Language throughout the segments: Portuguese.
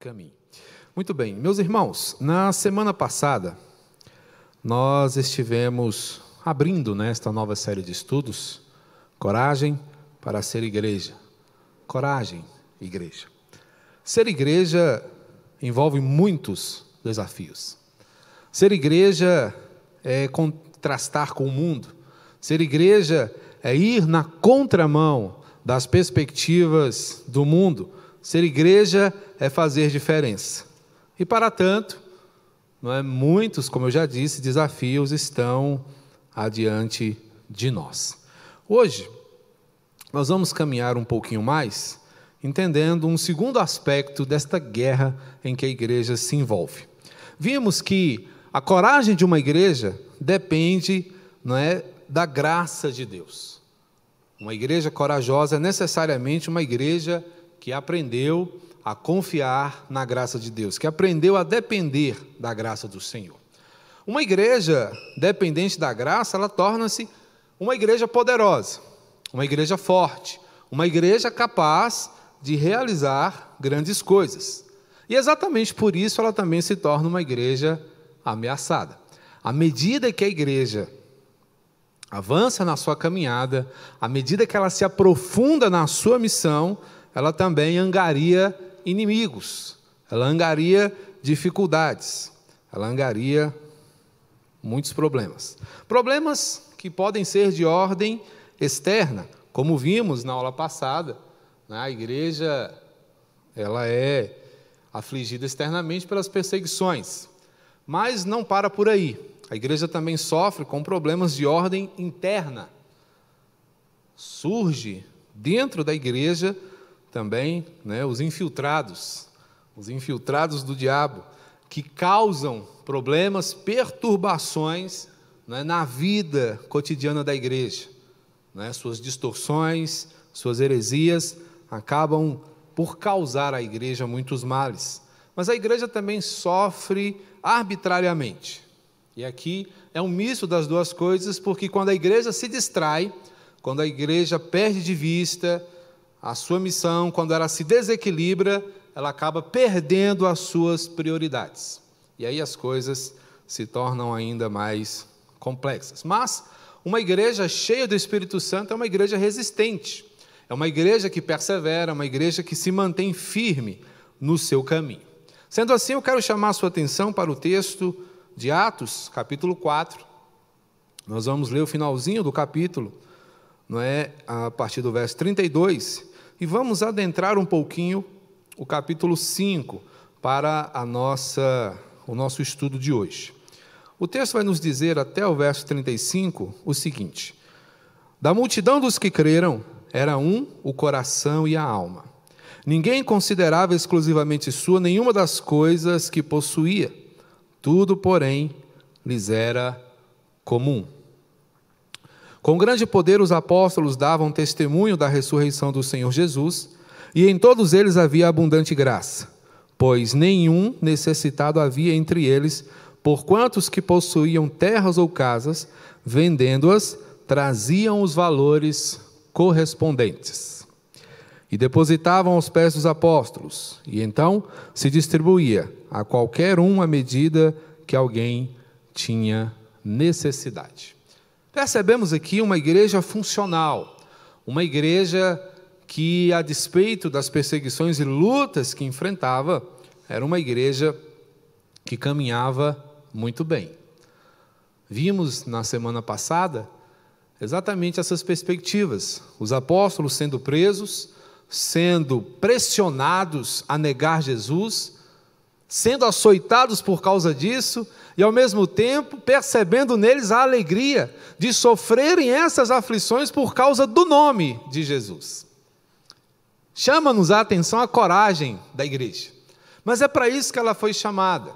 caminho. Muito bem, meus irmãos, na semana passada nós estivemos abrindo nesta nova série de estudos Coragem para ser igreja. Coragem, igreja. Ser igreja envolve muitos desafios. Ser igreja é contrastar com o mundo. Ser igreja é ir na contramão das perspectivas do mundo. Ser igreja é fazer diferença. E para tanto, não é, muitos, como eu já disse, desafios estão adiante de nós. Hoje, nós vamos caminhar um pouquinho mais, entendendo um segundo aspecto desta guerra em que a igreja se envolve. Vimos que a coragem de uma igreja depende não é, da graça de Deus. Uma igreja corajosa é necessariamente uma igreja que aprendeu a confiar na graça de Deus, que aprendeu a depender da graça do Senhor. Uma igreja dependente da graça, ela torna-se uma igreja poderosa, uma igreja forte, uma igreja capaz de realizar grandes coisas. E exatamente por isso ela também se torna uma igreja ameaçada. À medida que a igreja avança na sua caminhada, à medida que ela se aprofunda na sua missão, ela também angaria inimigos, ela angaria dificuldades, ela angaria muitos problemas. Problemas que podem ser de ordem externa, como vimos na aula passada, né? a igreja ela é afligida externamente pelas perseguições, mas não para por aí. A igreja também sofre com problemas de ordem interna. Surge dentro da igreja também né, os infiltrados, os infiltrados do diabo, que causam problemas, perturbações né, na vida cotidiana da igreja. Né, suas distorções, suas heresias acabam por causar à igreja muitos males. Mas a igreja também sofre arbitrariamente. E aqui é um misto das duas coisas, porque quando a igreja se distrai, quando a igreja perde de vista, a sua missão, quando ela se desequilibra, ela acaba perdendo as suas prioridades. E aí as coisas se tornam ainda mais complexas. Mas uma igreja cheia do Espírito Santo é uma igreja resistente. É uma igreja que persevera, uma igreja que se mantém firme no seu caminho. Sendo assim, eu quero chamar a sua atenção para o texto de Atos, capítulo 4. Nós vamos ler o finalzinho do capítulo, não é? A partir do verso 32. E vamos adentrar um pouquinho o capítulo 5 para a nossa, o nosso estudo de hoje. O texto vai nos dizer até o verso 35 o seguinte: Da multidão dos que creram, era um o coração e a alma. Ninguém considerava exclusivamente sua nenhuma das coisas que possuía. Tudo, porém, lhes era comum. Com grande poder, os apóstolos davam testemunho da ressurreição do Senhor Jesus, e em todos eles havia abundante graça, pois nenhum necessitado havia entre eles, porquanto os que possuíam terras ou casas, vendendo-as, traziam os valores correspondentes. E depositavam aos pés dos apóstolos, e então se distribuía a qualquer um a medida que alguém tinha necessidade. Percebemos aqui uma igreja funcional, uma igreja que, a despeito das perseguições e lutas que enfrentava, era uma igreja que caminhava muito bem. Vimos na semana passada exatamente essas perspectivas: os apóstolos sendo presos, sendo pressionados a negar Jesus, sendo açoitados por causa disso, e ao mesmo tempo percebendo neles a alegria de sofrerem essas aflições por causa do nome de Jesus. Chama-nos a atenção a coragem da igreja, mas é para isso que ela foi chamada.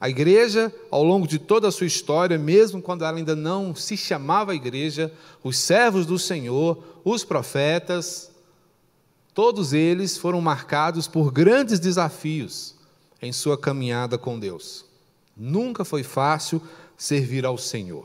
A igreja, ao longo de toda a sua história, mesmo quando ela ainda não se chamava igreja, os servos do Senhor, os profetas, todos eles foram marcados por grandes desafios em sua caminhada com Deus. Nunca foi fácil servir ao Senhor.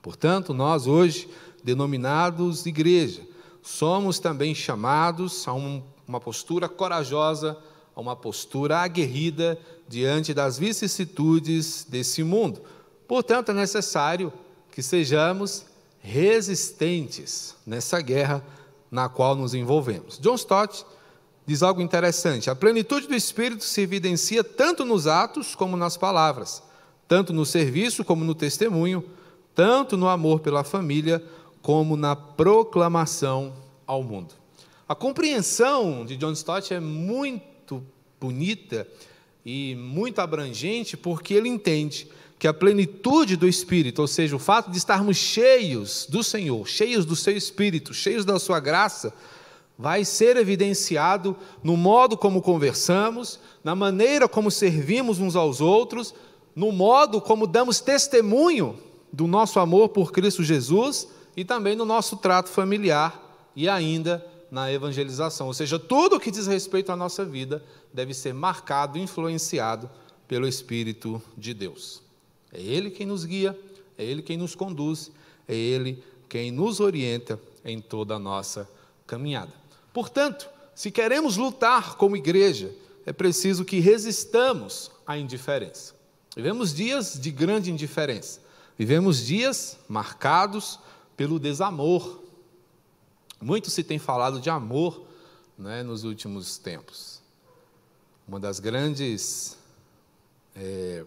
Portanto, nós hoje, denominados igreja, somos também chamados a um, uma postura corajosa, a uma postura aguerrida diante das vicissitudes desse mundo. Portanto, é necessário que sejamos resistentes nessa guerra na qual nos envolvemos. John Stott diz algo interessante: a plenitude do Espírito se evidencia tanto nos atos como nas palavras, tanto no serviço como no testemunho, tanto no amor pela família como na proclamação ao mundo. A compreensão de John Stott é muito bonita e muito abrangente, porque ele entende que a plenitude do Espírito, ou seja, o fato de estarmos cheios do Senhor, cheios do seu Espírito, cheios da sua graça, vai ser evidenciado no modo como conversamos, na maneira como servimos uns aos outros, no modo como damos testemunho do nosso amor por Cristo Jesus e também no nosso trato familiar e ainda na evangelização. Ou seja, tudo o que diz respeito à nossa vida deve ser marcado, influenciado pelo Espírito de Deus. É Ele quem nos guia, é Ele quem nos conduz, é Ele quem nos orienta em toda a nossa caminhada. Portanto, se queremos lutar como igreja, é preciso que resistamos à indiferença. Vivemos dias de grande indiferença. Vivemos dias marcados pelo desamor. Muito se tem falado de amor né, nos últimos tempos. Uma das grandes é,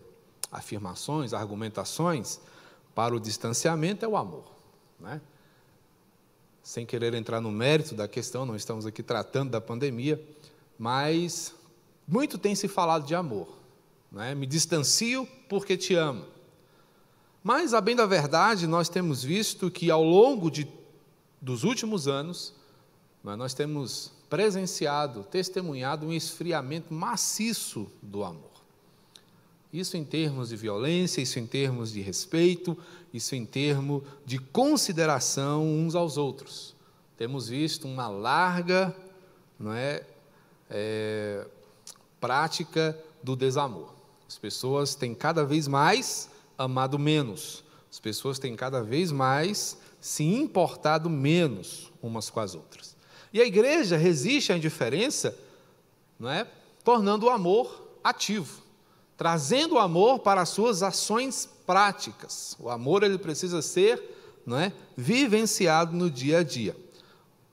afirmações, argumentações para o distanciamento é o amor. Né? Sem querer entrar no mérito da questão, não estamos aqui tratando da pandemia, mas muito tem se falado de amor. Né? Me distancio porque te amo. Mas, a bem da verdade, nós temos visto que ao longo de, dos últimos anos, né, nós temos presenciado, testemunhado um esfriamento maciço do amor. Isso em termos de violência, isso em termos de respeito, isso em termos de consideração uns aos outros. Temos visto uma larga não é, é prática do desamor. As pessoas têm cada vez mais amado menos. As pessoas têm cada vez mais se importado menos umas com as outras. E a igreja resiste à indiferença, não é? tornando o amor ativo, trazendo o amor para as suas ações práticas. O amor ele precisa ser não é? vivenciado no dia a dia.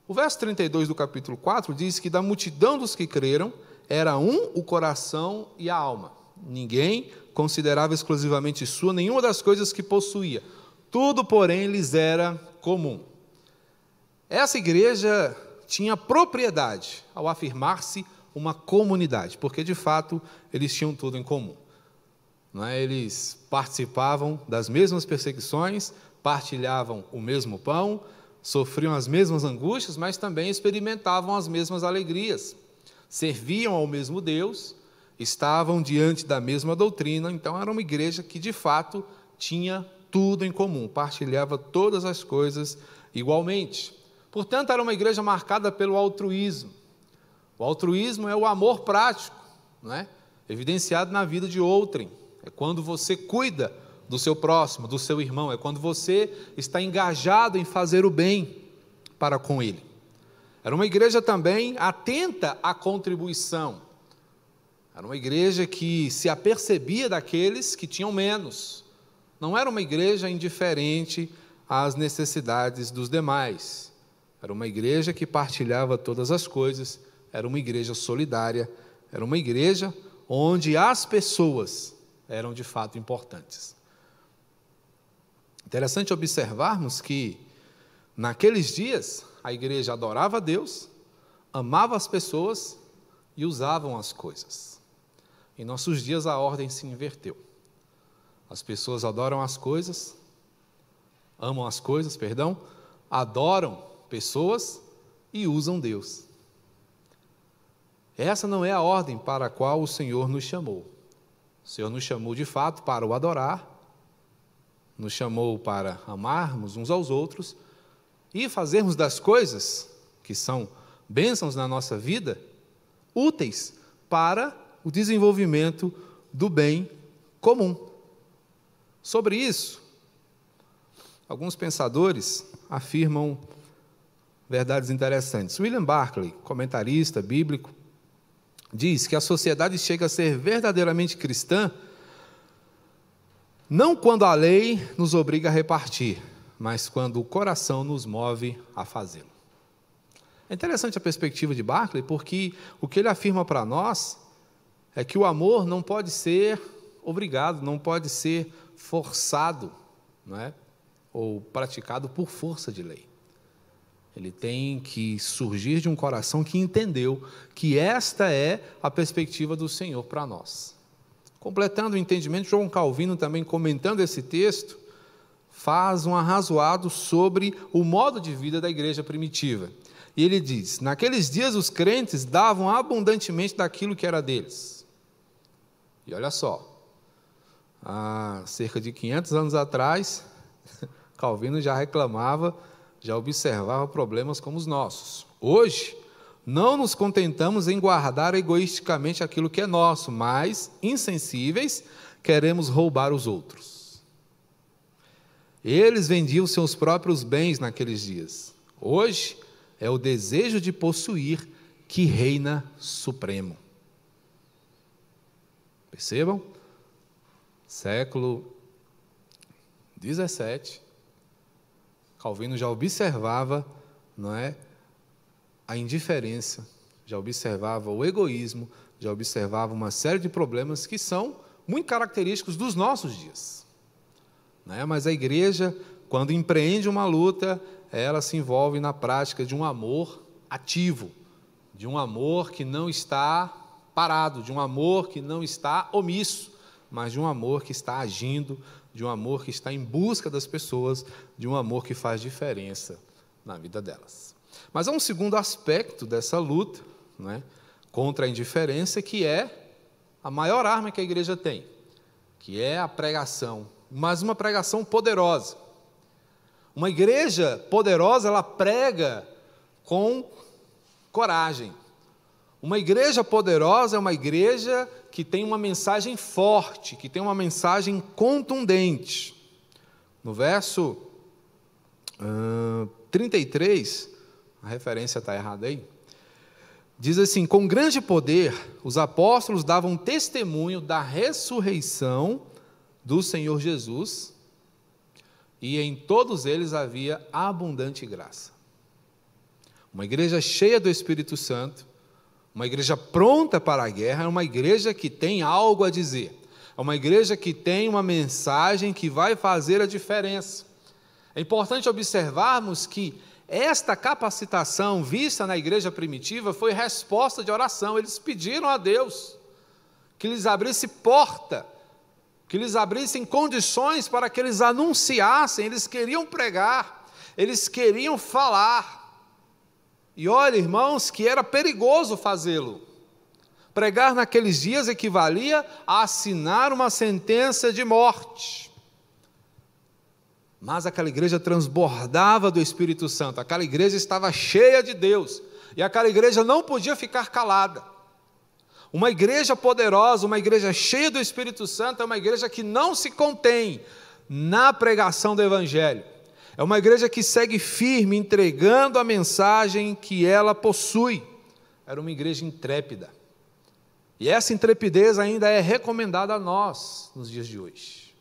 O verso 32 do capítulo 4 diz que da multidão dos que creram, era um o coração e a alma. Ninguém considerava exclusivamente sua nenhuma das coisas que possuía. Tudo, porém, lhes era comum. Essa igreja tinha propriedade ao afirmar-se uma comunidade, porque de fato eles tinham tudo em comum. É? Eles participavam das mesmas perseguições, partilhavam o mesmo pão, sofriam as mesmas angústias, mas também experimentavam as mesmas alegrias, serviam ao mesmo Deus estavam diante da mesma doutrina, então era uma igreja que de fato tinha tudo em comum, partilhava todas as coisas igualmente. Portanto, era uma igreja marcada pelo altruísmo. O altruísmo é o amor prático, é? evidenciado na vida de outrem. É quando você cuida do seu próximo, do seu irmão, é quando você está engajado em fazer o bem para com ele. Era uma igreja também atenta à contribuição. Era uma igreja que se apercebia daqueles que tinham menos. Não era uma igreja indiferente às necessidades dos demais. Era uma igreja que partilhava todas as coisas, era uma igreja solidária, era uma igreja onde as pessoas eram de fato importantes. Interessante observarmos que naqueles dias a igreja adorava a Deus, amava as pessoas e usavam as coisas. Em nossos dias a ordem se inverteu. As pessoas adoram as coisas, amam as coisas, perdão, adoram pessoas e usam Deus. Essa não é a ordem para a qual o Senhor nos chamou. O Senhor nos chamou de fato para o adorar, nos chamou para amarmos uns aos outros e fazermos das coisas que são bênçãos na nossa vida úteis para o desenvolvimento do bem comum. Sobre isso, alguns pensadores afirmam verdades interessantes. William Barclay, comentarista bíblico, diz que a sociedade chega a ser verdadeiramente cristã não quando a lei nos obriga a repartir, mas quando o coração nos move a fazê-lo. É interessante a perspectiva de Barclay, porque o que ele afirma para nós é que o amor não pode ser obrigado, não pode ser forçado, não é? ou praticado por força de lei. Ele tem que surgir de um coração que entendeu que esta é a perspectiva do Senhor para nós. Completando o entendimento, João Calvino também comentando esse texto, faz um arrazoado sobre o modo de vida da igreja primitiva. E ele diz: Naqueles dias os crentes davam abundantemente daquilo que era deles. E olha só, há cerca de 500 anos atrás, Calvino já reclamava, já observava problemas como os nossos. Hoje, não nos contentamos em guardar egoisticamente aquilo que é nosso, mas, insensíveis, queremos roubar os outros. Eles vendiam seus próprios bens naqueles dias. Hoje, é o desejo de possuir que reina supremo. Percebam? Século 17, Calvino já observava, não é, a indiferença, já observava o egoísmo, já observava uma série de problemas que são muito característicos dos nossos dias. Não é? Mas a igreja, quando empreende uma luta, ela se envolve na prática de um amor ativo, de um amor que não está parado, de um amor que não está omisso, mas de um amor que está agindo, de um amor que está em busca das pessoas, de um amor que faz diferença na vida delas. Mas há um segundo aspecto dessa luta né, contra a indiferença, que é a maior arma que a igreja tem, que é a pregação, mas uma pregação poderosa. Uma igreja poderosa, ela prega com coragem. Uma igreja poderosa é uma igreja que tem uma mensagem forte, que tem uma mensagem contundente. No verso uh, 33, a referência está errada aí, diz assim: Com grande poder, os apóstolos davam testemunho da ressurreição do Senhor Jesus e em todos eles havia abundante graça. Uma igreja cheia do Espírito Santo, uma igreja pronta para a guerra, é uma igreja que tem algo a dizer, é uma igreja que tem uma mensagem que vai fazer a diferença. É importante observarmos que esta capacitação vista na igreja primitiva foi resposta de oração. Eles pediram a Deus que lhes abrisse porta que lhes abrissem condições para que eles anunciassem, eles queriam pregar, eles queriam falar. E olha, irmãos, que era perigoso fazê-lo. Pregar naqueles dias equivalia a assinar uma sentença de morte. Mas aquela igreja transbordava do Espírito Santo, aquela igreja estava cheia de Deus, e aquela igreja não podia ficar calada. Uma igreja poderosa, uma igreja cheia do Espírito Santo, é uma igreja que não se contém na pregação do Evangelho. É uma igreja que segue firme, entregando a mensagem que ela possui. Era uma igreja intrépida. E essa intrepidez ainda é recomendada a nós nos dias de hoje.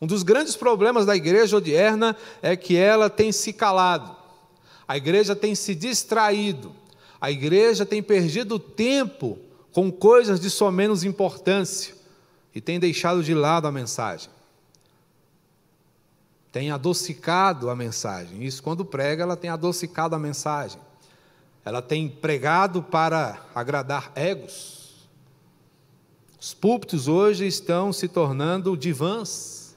Um dos grandes problemas da igreja odierna é que ela tem se calado, a igreja tem se distraído, a igreja tem perdido tempo com coisas de só menos importância e tem deixado de lado a mensagem. Tem adocicado a mensagem. Isso, quando prega, ela tem adocicado a mensagem. Ela tem pregado para agradar egos. Os púlpitos hoje estão se tornando divãs.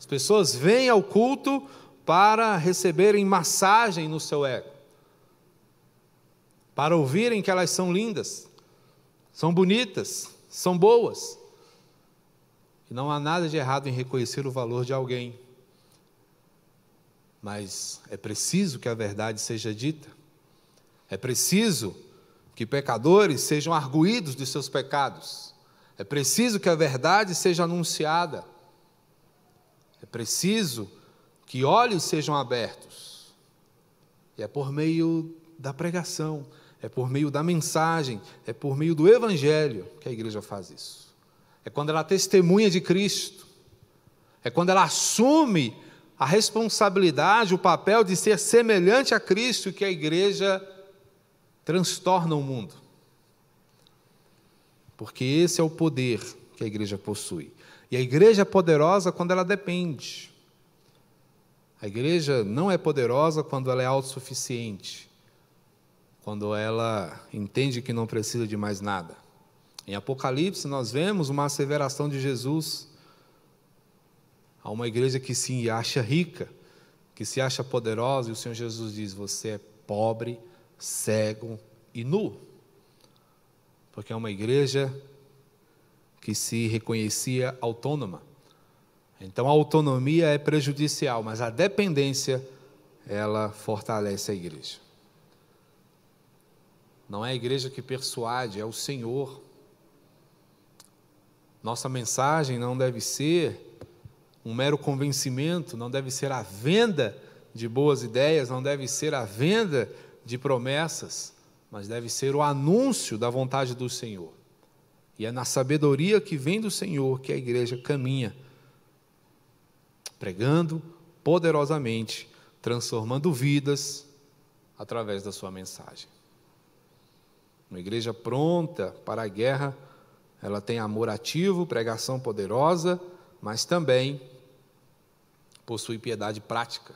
As pessoas vêm ao culto para receberem massagem no seu ego para ouvirem que elas são lindas, são bonitas, são boas. E não há nada de errado em reconhecer o valor de alguém. Mas é preciso que a verdade seja dita. É preciso que pecadores sejam arguídos de seus pecados. É preciso que a verdade seja anunciada. É preciso que olhos sejam abertos. E é por meio da pregação, é por meio da mensagem, é por meio do Evangelho que a igreja faz isso. É quando ela testemunha de Cristo, é quando ela assume a responsabilidade, o papel de ser semelhante a Cristo que a igreja transtorna o mundo. Porque esse é o poder que a igreja possui. E a igreja é poderosa quando ela depende. A igreja não é poderosa quando ela é autossuficiente, quando ela entende que não precisa de mais nada. Em Apocalipse, nós vemos uma asseveração de Jesus a uma igreja que se acha rica, que se acha poderosa, e o Senhor Jesus diz: Você é pobre, cego e nu. Porque é uma igreja que se reconhecia autônoma. Então a autonomia é prejudicial, mas a dependência ela fortalece a igreja. Não é a igreja que persuade, é o Senhor. Nossa mensagem não deve ser um mero convencimento, não deve ser a venda de boas ideias, não deve ser a venda de promessas, mas deve ser o anúncio da vontade do Senhor. E é na sabedoria que vem do Senhor que a igreja caminha pregando poderosamente, transformando vidas através da sua mensagem. Uma igreja pronta para a guerra, ela tem amor ativo, pregação poderosa, mas também possui piedade prática.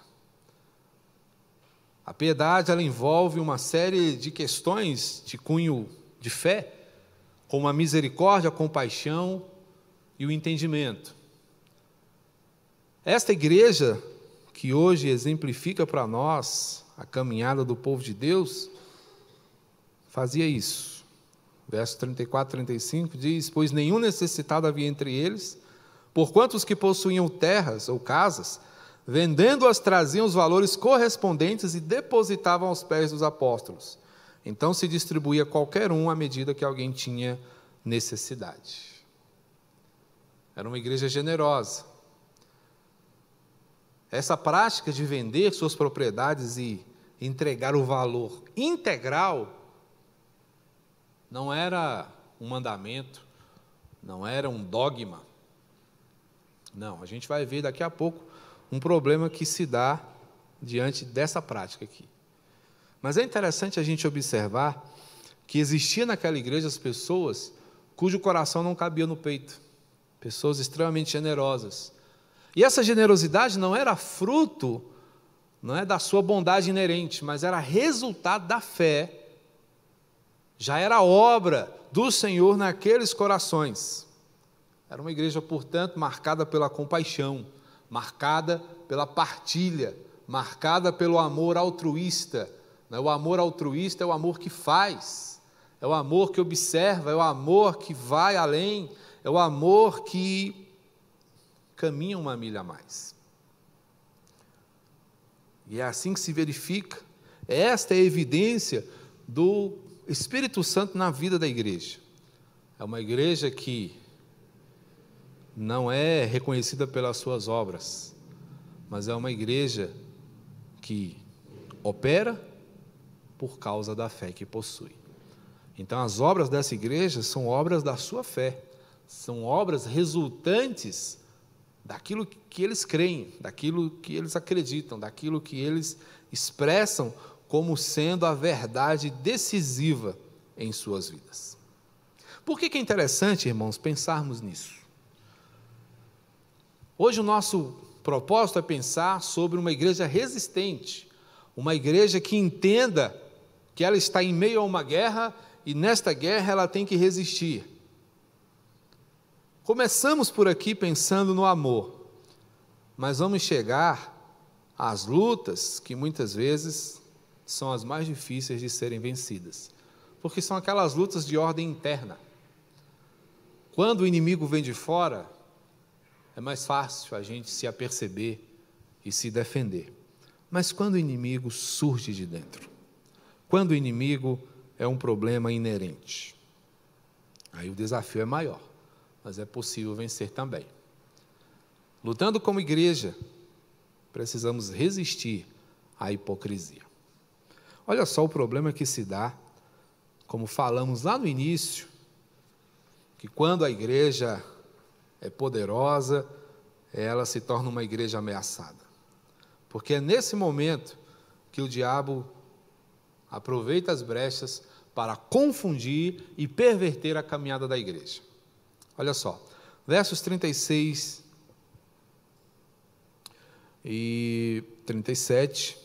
A piedade ela envolve uma série de questões de cunho de fé, como a misericórdia, a compaixão e o entendimento. Esta igreja, que hoje exemplifica para nós a caminhada do povo de Deus, fazia isso. Verso 34, 35 diz: Pois nenhum necessitado havia entre eles, porquanto os que possuíam terras ou casas, vendendo-as, traziam os valores correspondentes e depositavam aos pés dos apóstolos. Então se distribuía qualquer um à medida que alguém tinha necessidade. Era uma igreja generosa. Essa prática de vender suas propriedades e entregar o valor integral não era um mandamento, não era um dogma. Não, a gente vai ver daqui a pouco um problema que se dá diante dessa prática aqui. Mas é interessante a gente observar que existia naquela igreja as pessoas cujo coração não cabia no peito, pessoas extremamente generosas, e essa generosidade não era fruto não é da sua bondade inerente, mas era resultado da fé. Já era obra do Senhor naqueles corações. Era uma igreja, portanto, marcada pela compaixão, marcada pela partilha, marcada pelo amor altruísta. É? O amor altruísta é o amor que faz, é o amor que observa, é o amor que vai além, é o amor que caminha uma milha a mais. E é assim que se verifica. Esta é a evidência do Espírito Santo na vida da igreja. É uma igreja que não é reconhecida pelas suas obras, mas é uma igreja que opera por causa da fé que possui. Então, as obras dessa igreja são obras da sua fé, são obras resultantes daquilo que eles creem, daquilo que eles acreditam, daquilo que eles expressam como sendo a verdade decisiva em suas vidas. Por que, é interessante, irmãos, pensarmos nisso? Hoje o nosso propósito é pensar sobre uma igreja resistente, uma igreja que entenda que ela está em meio a uma guerra e nesta guerra ela tem que resistir. Começamos por aqui pensando no amor, mas vamos chegar às lutas que muitas vezes são as mais difíceis de serem vencidas, porque são aquelas lutas de ordem interna. Quando o inimigo vem de fora, é mais fácil a gente se aperceber e se defender. Mas quando o inimigo surge de dentro, quando o inimigo é um problema inerente, aí o desafio é maior mas é possível vencer também. Lutando como igreja, precisamos resistir à hipocrisia. Olha só o problema que se dá como falamos lá no início, que quando a igreja é poderosa, ela se torna uma igreja ameaçada. Porque é nesse momento que o diabo aproveita as brechas para confundir e perverter a caminhada da igreja. Olha só, versos 36 e 37,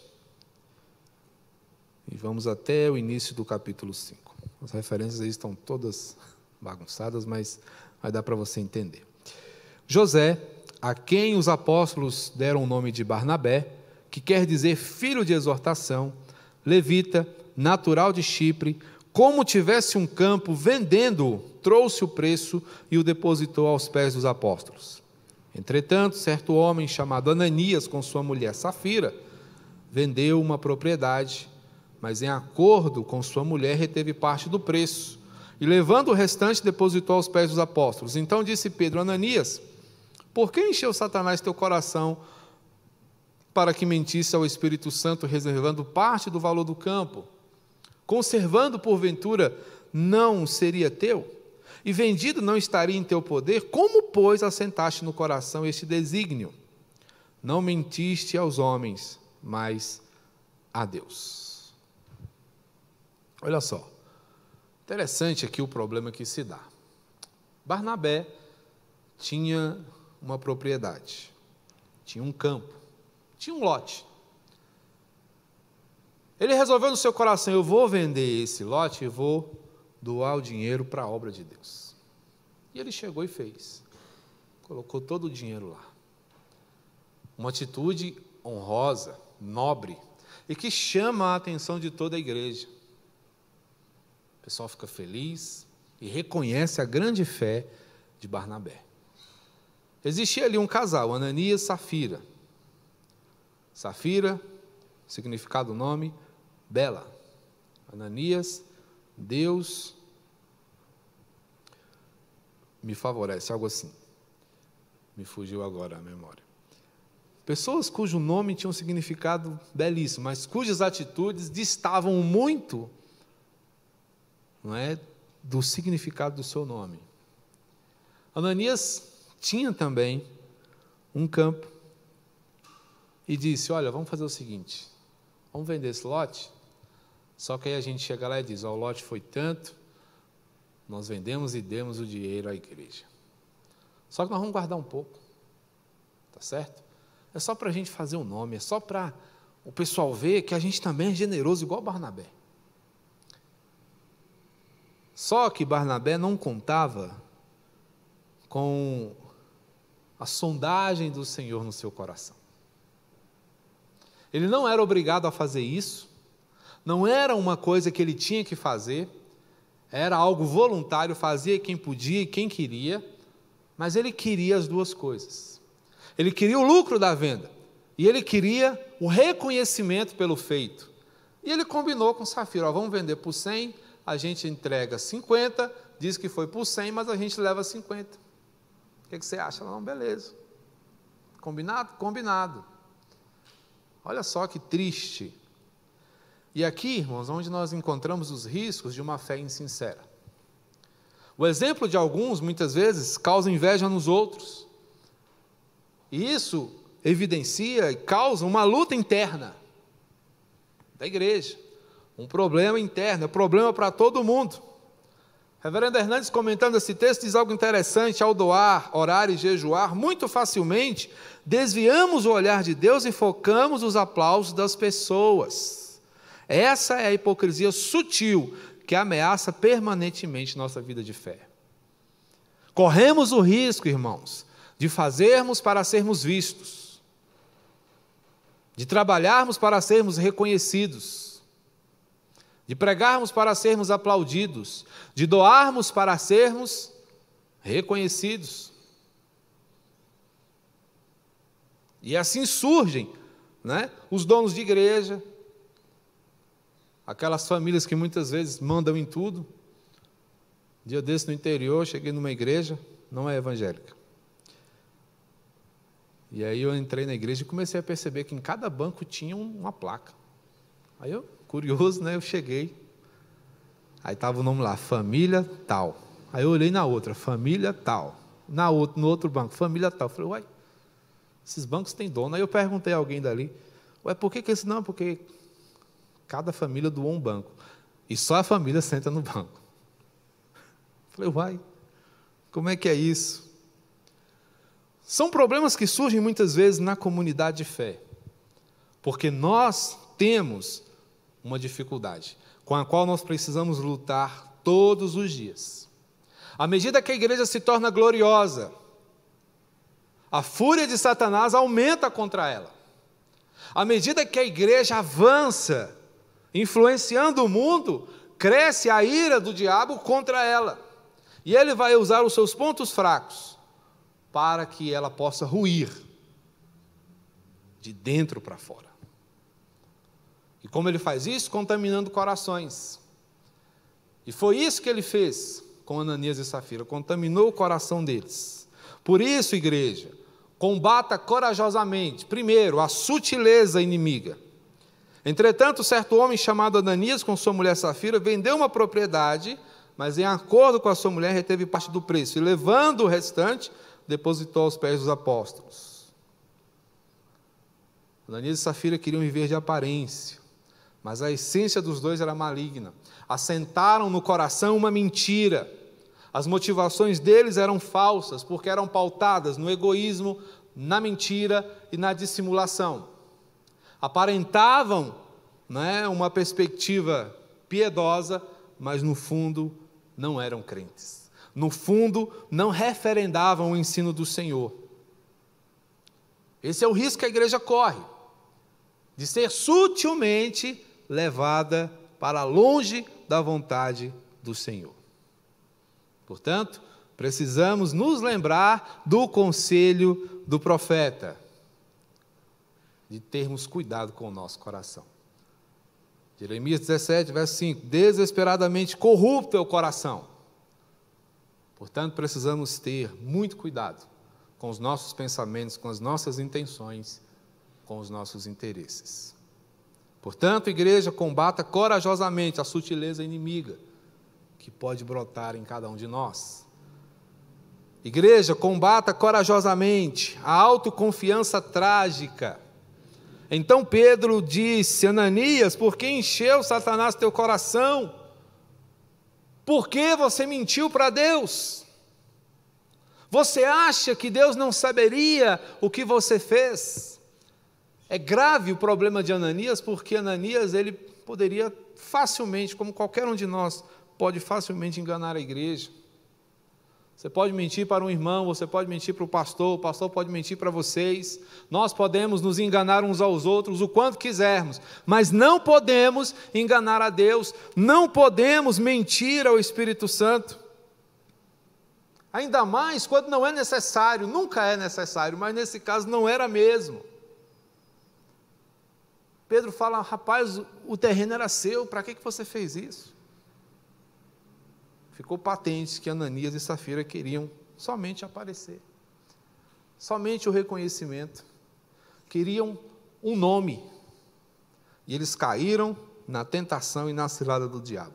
e vamos até o início do capítulo 5. As referências aí estão todas bagunçadas, mas vai dar para você entender. José, a quem os apóstolos deram o nome de Barnabé, que quer dizer filho de exortação, levita, natural de Chipre, como tivesse um campo, vendendo-o, trouxe o preço e o depositou aos pés dos apóstolos. Entretanto, certo homem chamado Ananias, com sua mulher Safira, vendeu uma propriedade mas em acordo com sua mulher reteve parte do preço. E levando o restante, depositou aos pés dos apóstolos. Então disse Pedro, Ananias, por que encheu Satanás teu coração para que mentisse ao Espírito Santo, reservando parte do valor do campo? Conservando, porventura, não seria teu? E vendido não estaria em teu poder? Como, pois, assentaste no coração este desígnio? Não mentiste aos homens, mas a Deus. Olha só, interessante aqui o problema que se dá. Barnabé tinha uma propriedade, tinha um campo, tinha um lote. Ele resolveu no seu coração: eu vou vender esse lote e vou doar o dinheiro para a obra de Deus. E ele chegou e fez. Colocou todo o dinheiro lá. Uma atitude honrosa, nobre, e que chama a atenção de toda a igreja pessoal fica feliz e reconhece a grande fé de Barnabé. Existia ali um casal, Ananias e Safira. Safira, significado do nome, bela. Ananias, Deus me favorece, algo assim. Me fugiu agora a memória. Pessoas cujo nome tinha um significado belíssimo, mas cujas atitudes distavam muito não é, do significado do seu nome. Ananias tinha também um campo e disse: Olha, vamos fazer o seguinte, vamos vender esse lote. Só que aí a gente chega lá e diz: O lote foi tanto, nós vendemos e demos o dinheiro à igreja. Só que nós vamos guardar um pouco, tá certo? É só para a gente fazer o um nome, é só para o pessoal ver que a gente também é generoso, igual Barnabé. Só que Barnabé não contava com a sondagem do Senhor no seu coração. Ele não era obrigado a fazer isso, não era uma coisa que ele tinha que fazer, era algo voluntário, fazia quem podia e quem queria, mas ele queria as duas coisas. Ele queria o lucro da venda e ele queria o reconhecimento pelo feito. E ele combinou com Safira: ó, vamos vender por 100, a gente entrega 50, diz que foi por 100, mas a gente leva 50. O que, que você acha? Não, beleza. Combinado? Combinado. Olha só que triste. E aqui, irmãos, onde nós encontramos os riscos de uma fé insincera. O exemplo de alguns, muitas vezes, causa inveja nos outros. E isso evidencia e causa uma luta interna da igreja. Um problema interno, é problema para todo mundo. Reverendo Hernandes, comentando esse texto, diz algo interessante: ao doar, orar e jejuar, muito facilmente desviamos o olhar de Deus e focamos os aplausos das pessoas. Essa é a hipocrisia sutil que ameaça permanentemente nossa vida de fé. Corremos o risco, irmãos, de fazermos para sermos vistos, de trabalharmos para sermos reconhecidos de pregarmos para sermos aplaudidos, de doarmos para sermos reconhecidos. E assim surgem né, os donos de igreja, aquelas famílias que muitas vezes mandam em tudo. Dia desse no interior, cheguei numa igreja, não é evangélica. E aí eu entrei na igreja e comecei a perceber que em cada banco tinha uma placa. Aí eu curioso, né? Eu cheguei. Aí estava o nome lá, família tal. Aí eu olhei na outra, família tal. Na outro, no outro banco, família tal. Eu falei, uai, esses bancos têm dono. Aí eu perguntei a alguém dali, ué, por que, que esse não? Porque cada família doou um banco. E só a família senta no banco. Eu falei, uai, como é que é isso? São problemas que surgem muitas vezes na comunidade de fé. Porque nós temos uma dificuldade com a qual nós precisamos lutar todos os dias. À medida que a igreja se torna gloriosa, a fúria de Satanás aumenta contra ela. À medida que a igreja avança, influenciando o mundo, cresce a ira do diabo contra ela. E ele vai usar os seus pontos fracos para que ela possa ruir de dentro para fora. E como ele faz isso? Contaminando corações. E foi isso que ele fez com Ananias e Safira, contaminou o coração deles. Por isso, igreja, combata corajosamente, primeiro, a sutileza inimiga. Entretanto, certo homem chamado Ananias, com sua mulher Safira, vendeu uma propriedade, mas em acordo com a sua mulher, reteve parte do preço, e levando o restante, depositou aos pés dos apóstolos. Ananias e Safira queriam viver de aparência, mas a essência dos dois era maligna. Assentaram no coração uma mentira. As motivações deles eram falsas, porque eram pautadas no egoísmo, na mentira e na dissimulação. Aparentavam né, uma perspectiva piedosa, mas no fundo não eram crentes. No fundo, não referendavam o ensino do Senhor. Esse é o risco que a igreja corre, de ser sutilmente levada para longe da vontade do Senhor. Portanto, precisamos nos lembrar do conselho do profeta, de termos cuidado com o nosso coração. Jeremias 17, verso 5: Desesperadamente corrupto é o coração. Portanto, precisamos ter muito cuidado com os nossos pensamentos, com as nossas intenções, com os nossos interesses. Portanto, igreja, combata corajosamente a sutileza inimiga que pode brotar em cada um de nós. Igreja, combata corajosamente a autoconfiança trágica. Então Pedro disse: Ananias, por que encheu Satanás teu coração? Por que você mentiu para Deus? Você acha que Deus não saberia o que você fez? É grave o problema de Ananias, porque Ananias ele poderia facilmente, como qualquer um de nós, pode facilmente enganar a igreja. Você pode mentir para um irmão, você pode mentir para o pastor, o pastor pode mentir para vocês. Nós podemos nos enganar uns aos outros o quanto quisermos, mas não podemos enganar a Deus, não podemos mentir ao Espírito Santo. Ainda mais quando não é necessário, nunca é necessário, mas nesse caso não era mesmo. Pedro fala: rapaz, o terreno era seu, para que, que você fez isso? Ficou patente que Ananias e Safira queriam somente aparecer, somente o reconhecimento, queriam um nome. E eles caíram na tentação e na cilada do diabo.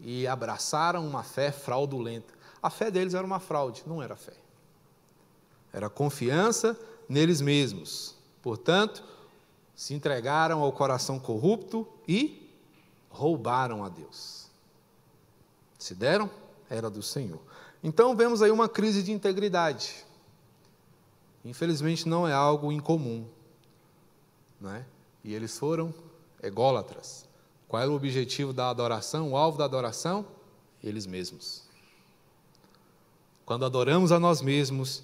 E abraçaram uma fé fraudulenta. A fé deles era uma fraude, não era fé. Era confiança neles mesmos. Portanto, se entregaram ao coração corrupto e roubaram a Deus. Se deram, era do Senhor. Então vemos aí uma crise de integridade. Infelizmente não é algo incomum. Não é? E eles foram ególatras. Qual era o objetivo da adoração, o alvo da adoração? Eles mesmos. Quando adoramos a nós mesmos,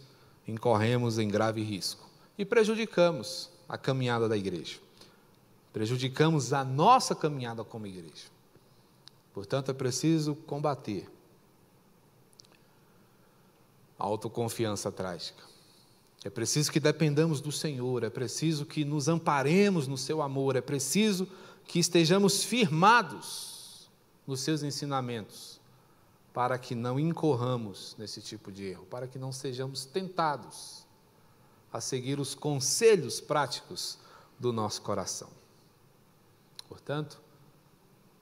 incorremos em grave risco e prejudicamos a caminhada da igreja. Prejudicamos a nossa caminhada como igreja. Portanto, é preciso combater a autoconfiança trágica. É preciso que dependamos do Senhor, é preciso que nos amparemos no seu amor, é preciso que estejamos firmados nos seus ensinamentos, para que não incorramos nesse tipo de erro, para que não sejamos tentados a seguir os conselhos práticos do nosso coração. Portanto,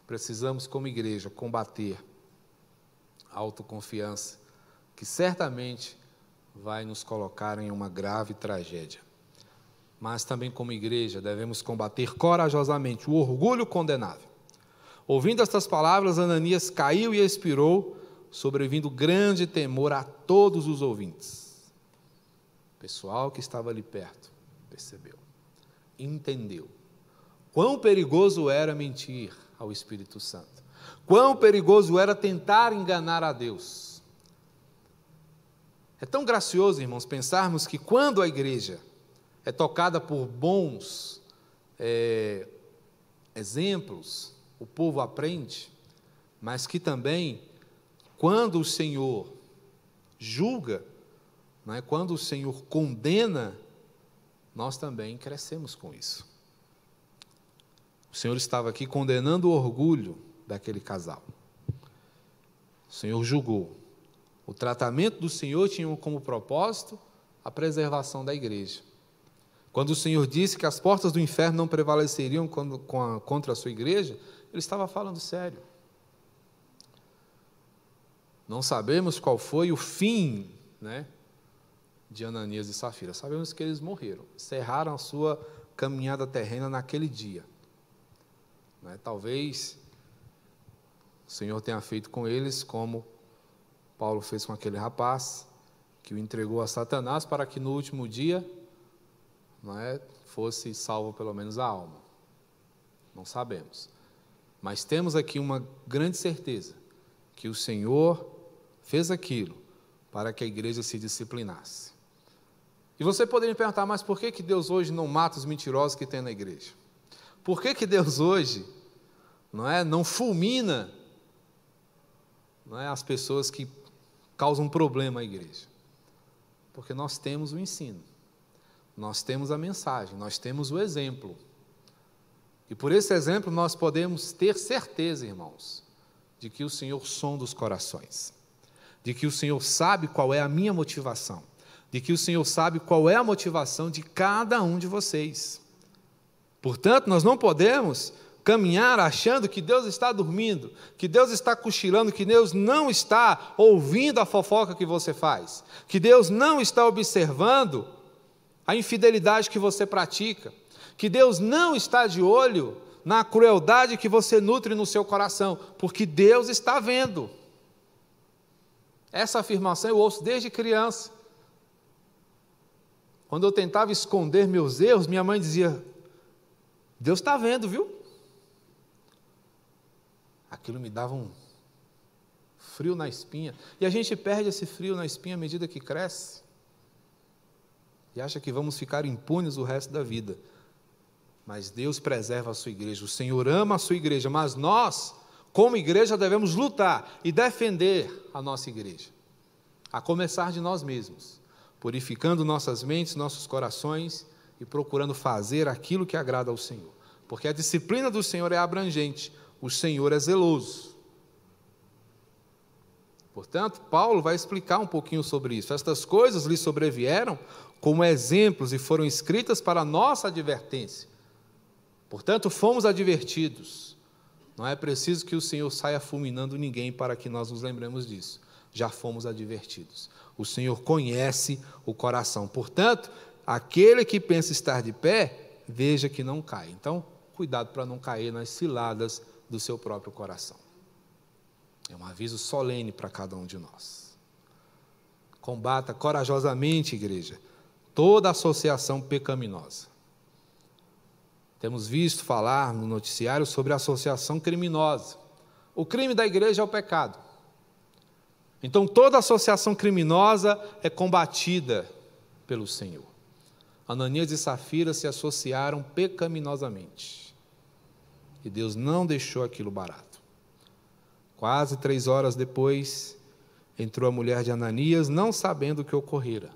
precisamos, como igreja, combater a autoconfiança, que certamente vai nos colocar em uma grave tragédia. Mas também, como igreja, devemos combater corajosamente o orgulho condenável. Ouvindo estas palavras, Ananias caiu e expirou, sobrevindo grande temor a todos os ouvintes. Pessoal que estava ali perto percebeu, entendeu quão perigoso era mentir ao Espírito Santo, quão perigoso era tentar enganar a Deus. É tão gracioso, irmãos, pensarmos que quando a igreja é tocada por bons é, exemplos, o povo aprende, mas que também, quando o Senhor julga, é? quando o Senhor condena, nós também crescemos com isso. O Senhor estava aqui condenando o orgulho daquele casal. O Senhor julgou. O tratamento do Senhor tinha como propósito a preservação da igreja. Quando o Senhor disse que as portas do inferno não prevaleceriam contra a sua igreja, ele estava falando sério. Não sabemos qual foi o fim né, de Ananias e Safira. Sabemos que eles morreram, cerraram a sua caminhada terrena naquele dia. Né, talvez o Senhor tenha feito com eles como Paulo fez com aquele rapaz, que o entregou a Satanás para que no último dia não é, fosse salvo pelo menos a alma. Não sabemos. Mas temos aqui uma grande certeza que o Senhor fez aquilo para que a igreja se disciplinasse. E você poderia me perguntar, mas por que, que Deus hoje não mata os mentirosos que tem na igreja? Por que, que Deus hoje não, é, não fulmina não é, as pessoas que causam problema à igreja? Porque nós temos o ensino, nós temos a mensagem, nós temos o exemplo. E por esse exemplo nós podemos ter certeza, irmãos, de que o Senhor sonda os corações, de que o Senhor sabe qual é a minha motivação, de que o Senhor sabe qual é a motivação de cada um de vocês. Portanto, nós não podemos caminhar achando que Deus está dormindo, que Deus está cochilando, que Deus não está ouvindo a fofoca que você faz, que Deus não está observando a infidelidade que você pratica, que Deus não está de olho na crueldade que você nutre no seu coração, porque Deus está vendo. Essa afirmação eu ouço desde criança. Quando eu tentava esconder meus erros, minha mãe dizia: Deus está vendo, viu? Aquilo me dava um frio na espinha. E a gente perde esse frio na espinha à medida que cresce. E acha que vamos ficar impunes o resto da vida. Mas Deus preserva a sua igreja, o Senhor ama a sua igreja, mas nós, como igreja, devemos lutar e defender a nossa igreja, a começar de nós mesmos, purificando nossas mentes, nossos corações e procurando fazer aquilo que agrada ao Senhor, porque a disciplina do Senhor é abrangente, o Senhor é zeloso. Portanto, Paulo vai explicar um pouquinho sobre isso. Estas coisas lhe sobrevieram como exemplos e foram escritas para nossa advertência Portanto, fomos advertidos. Não é preciso que o Senhor saia fulminando ninguém para que nós nos lembremos disso. Já fomos advertidos. O Senhor conhece o coração. Portanto, aquele que pensa estar de pé, veja que não cai. Então, cuidado para não cair nas ciladas do seu próprio coração. É um aviso solene para cada um de nós. Combata corajosamente, igreja, toda associação pecaminosa. Temos visto falar no noticiário sobre associação criminosa. O crime da igreja é o pecado. Então toda associação criminosa é combatida pelo Senhor. Ananias e Safira se associaram pecaminosamente. E Deus não deixou aquilo barato. Quase três horas depois, entrou a mulher de Ananias, não sabendo o que ocorrera.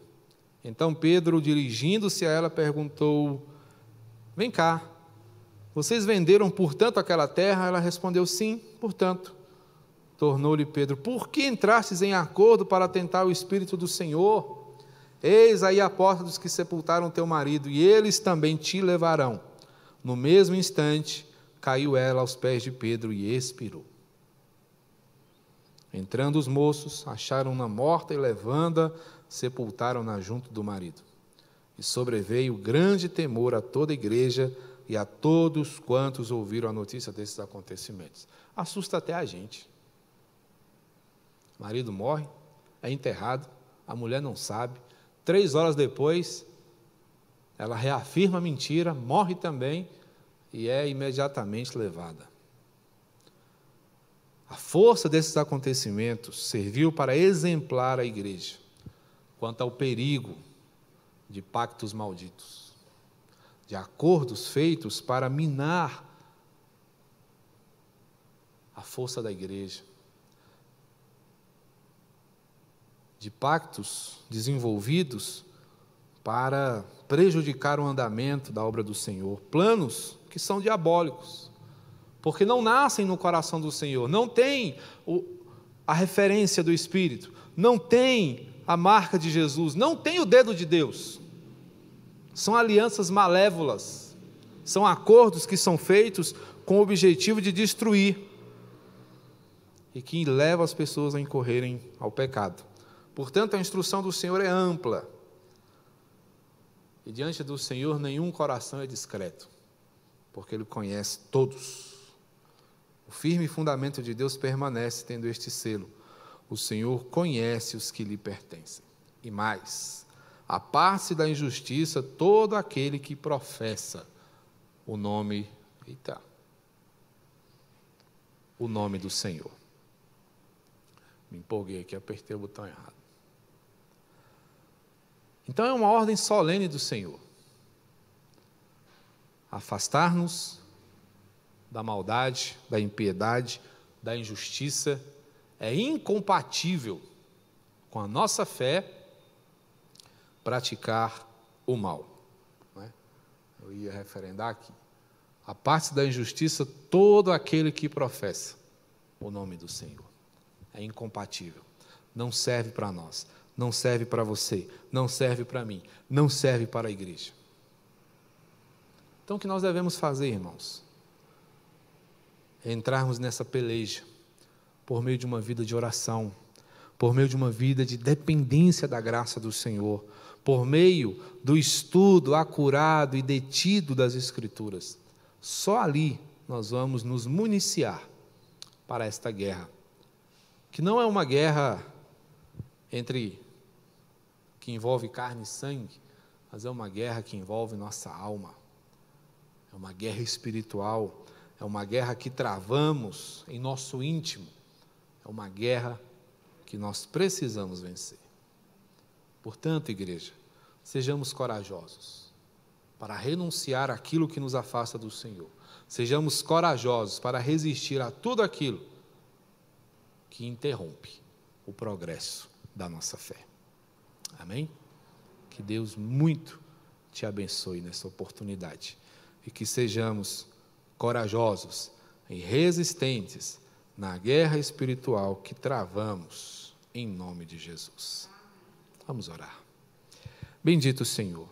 Então Pedro, dirigindo-se a ela, perguntou: Vem cá, vocês venderam, portanto, aquela terra? Ela respondeu: Sim, portanto. Tornou-lhe Pedro: Por que entrastes em acordo para tentar o Espírito do Senhor? Eis aí a porta dos que sepultaram teu marido, e eles também te levarão. No mesmo instante, caiu ela aos pés de Pedro e expirou. Entrando os moços, acharam-na morta e levando-a, sepultaram-na junto do marido. E sobreveio grande temor a toda a igreja e a todos quantos ouviram a notícia desses acontecimentos. Assusta até a gente. Marido morre, é enterrado, a mulher não sabe. Três horas depois, ela reafirma a mentira, morre também e é imediatamente levada. A força desses acontecimentos serviu para exemplar a igreja quanto ao perigo de pactos malditos, de acordos feitos para minar a força da igreja, de pactos desenvolvidos para prejudicar o andamento da obra do Senhor, planos que são diabólicos, porque não nascem no coração do Senhor, não tem o, a referência do Espírito, não tem a marca de Jesus, não tem o dedo de Deus. São alianças malévolas, são acordos que são feitos com o objetivo de destruir e que levam as pessoas a incorrerem ao pecado. Portanto, a instrução do Senhor é ampla. E diante do Senhor, nenhum coração é discreto, porque Ele conhece todos. O firme fundamento de Deus permanece tendo este selo: o Senhor conhece os que lhe pertencem. E mais, a parte da injustiça todo aquele que professa o nome, eita, o nome do Senhor. Me empolguei aqui, apertei o botão errado. Então é uma ordem solene do Senhor. Afastar-nos da maldade, da impiedade, da injustiça é incompatível com a nossa fé praticar o mal. É? Eu ia referendar aqui. A parte da injustiça, todo aquele que professa o nome do Senhor. É incompatível. Não serve para nós não serve para você, não serve para mim, não serve para a igreja. Então, o que nós devemos fazer, irmãos? É entrarmos nessa peleja por meio de uma vida de oração, por meio de uma vida de dependência da graça do Senhor, por meio do estudo acurado e detido das Escrituras. Só ali nós vamos nos municiar para esta guerra, que não é uma guerra entre que envolve carne e sangue, mas é uma guerra que envolve nossa alma. É uma guerra espiritual, é uma guerra que travamos em nosso íntimo. É uma guerra que nós precisamos vencer. Portanto, igreja, sejamos corajosos para renunciar aquilo que nos afasta do Senhor. Sejamos corajosos para resistir a tudo aquilo que interrompe o progresso da nossa fé. Amém? Que Deus muito te abençoe nessa oportunidade e que sejamos corajosos e resistentes na guerra espiritual que travamos em nome de Jesus. Vamos orar. Bendito Senhor,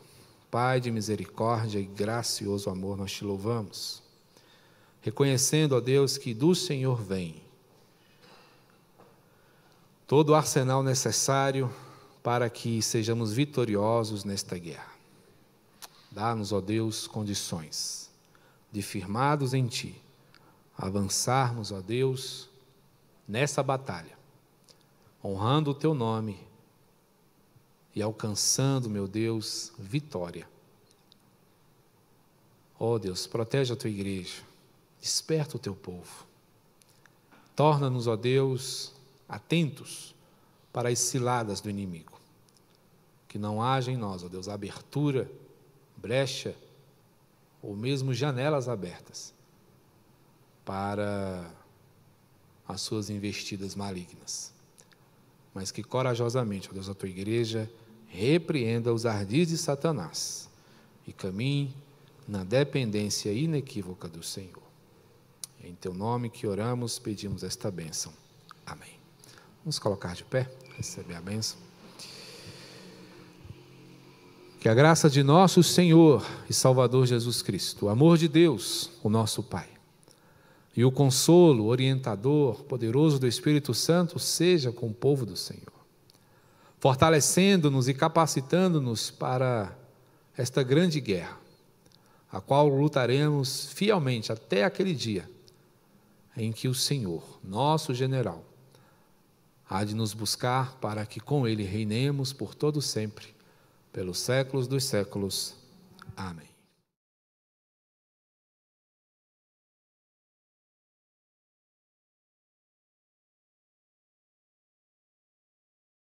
Pai de misericórdia e gracioso amor, nós te louvamos, reconhecendo, ó Deus, que do Senhor vem todo o arsenal necessário para que sejamos vitoriosos nesta guerra. Dá-nos, ó Deus, condições de, firmados em Ti, avançarmos, ó Deus, nessa batalha, honrando o Teu nome e alcançando, meu Deus, vitória. Ó Deus, protege a Tua igreja, desperta o Teu povo. Torna-nos, ó Deus, atentos para as ciladas do inimigo. Que não haja em nós, ó Deus, abertura, brecha ou mesmo janelas abertas para as suas investidas malignas. Mas que corajosamente, ó Deus, a tua igreja repreenda os ardis de Satanás e caminhe na dependência inequívoca do Senhor. Em teu nome que oramos, pedimos esta bênção. Amém. Vamos colocar de pé receber a bênção. Que a graça de nosso Senhor e Salvador Jesus Cristo, o amor de Deus, o nosso Pai, e o consolo, orientador, poderoso do Espírito Santo seja com o povo do Senhor, fortalecendo-nos e capacitando-nos para esta grande guerra, a qual lutaremos fielmente até aquele dia em que o Senhor, nosso general, há de nos buscar para que com ele reinemos por todo sempre, pelos séculos dos séculos. Amém.